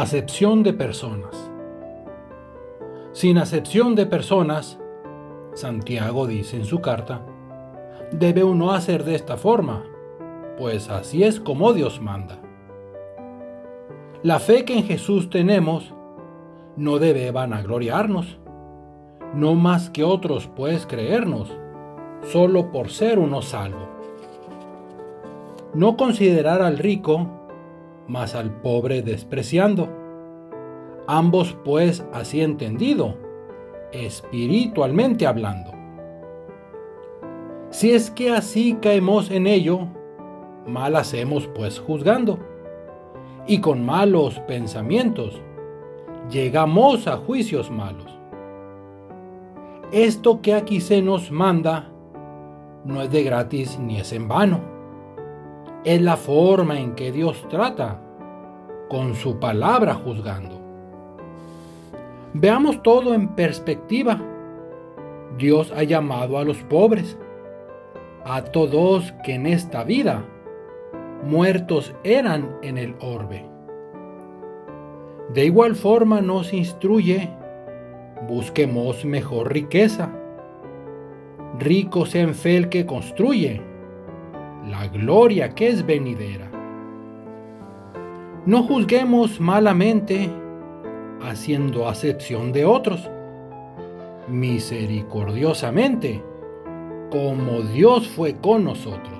Acepción de personas. Sin acepción de personas, Santiago dice en su carta, debe uno hacer de esta forma, pues así es como Dios manda. La fe que en Jesús tenemos no debe vanagloriarnos, no más que otros puedes creernos, solo por ser uno salvo. No considerar al rico más al pobre despreciando. Ambos pues así entendido, espiritualmente hablando. Si es que así caemos en ello, mal hacemos pues juzgando. Y con malos pensamientos llegamos a juicios malos. Esto que aquí se nos manda no es de gratis ni es en vano es la forma en que Dios trata, con su palabra juzgando. Veamos todo en perspectiva. Dios ha llamado a los pobres, a todos que en esta vida muertos eran en el orbe. De igual forma nos instruye, busquemos mejor riqueza. Rico sea en fe el que construye, la gloria que es venidera. No juzguemos malamente haciendo acepción de otros, misericordiosamente, como Dios fue con nosotros.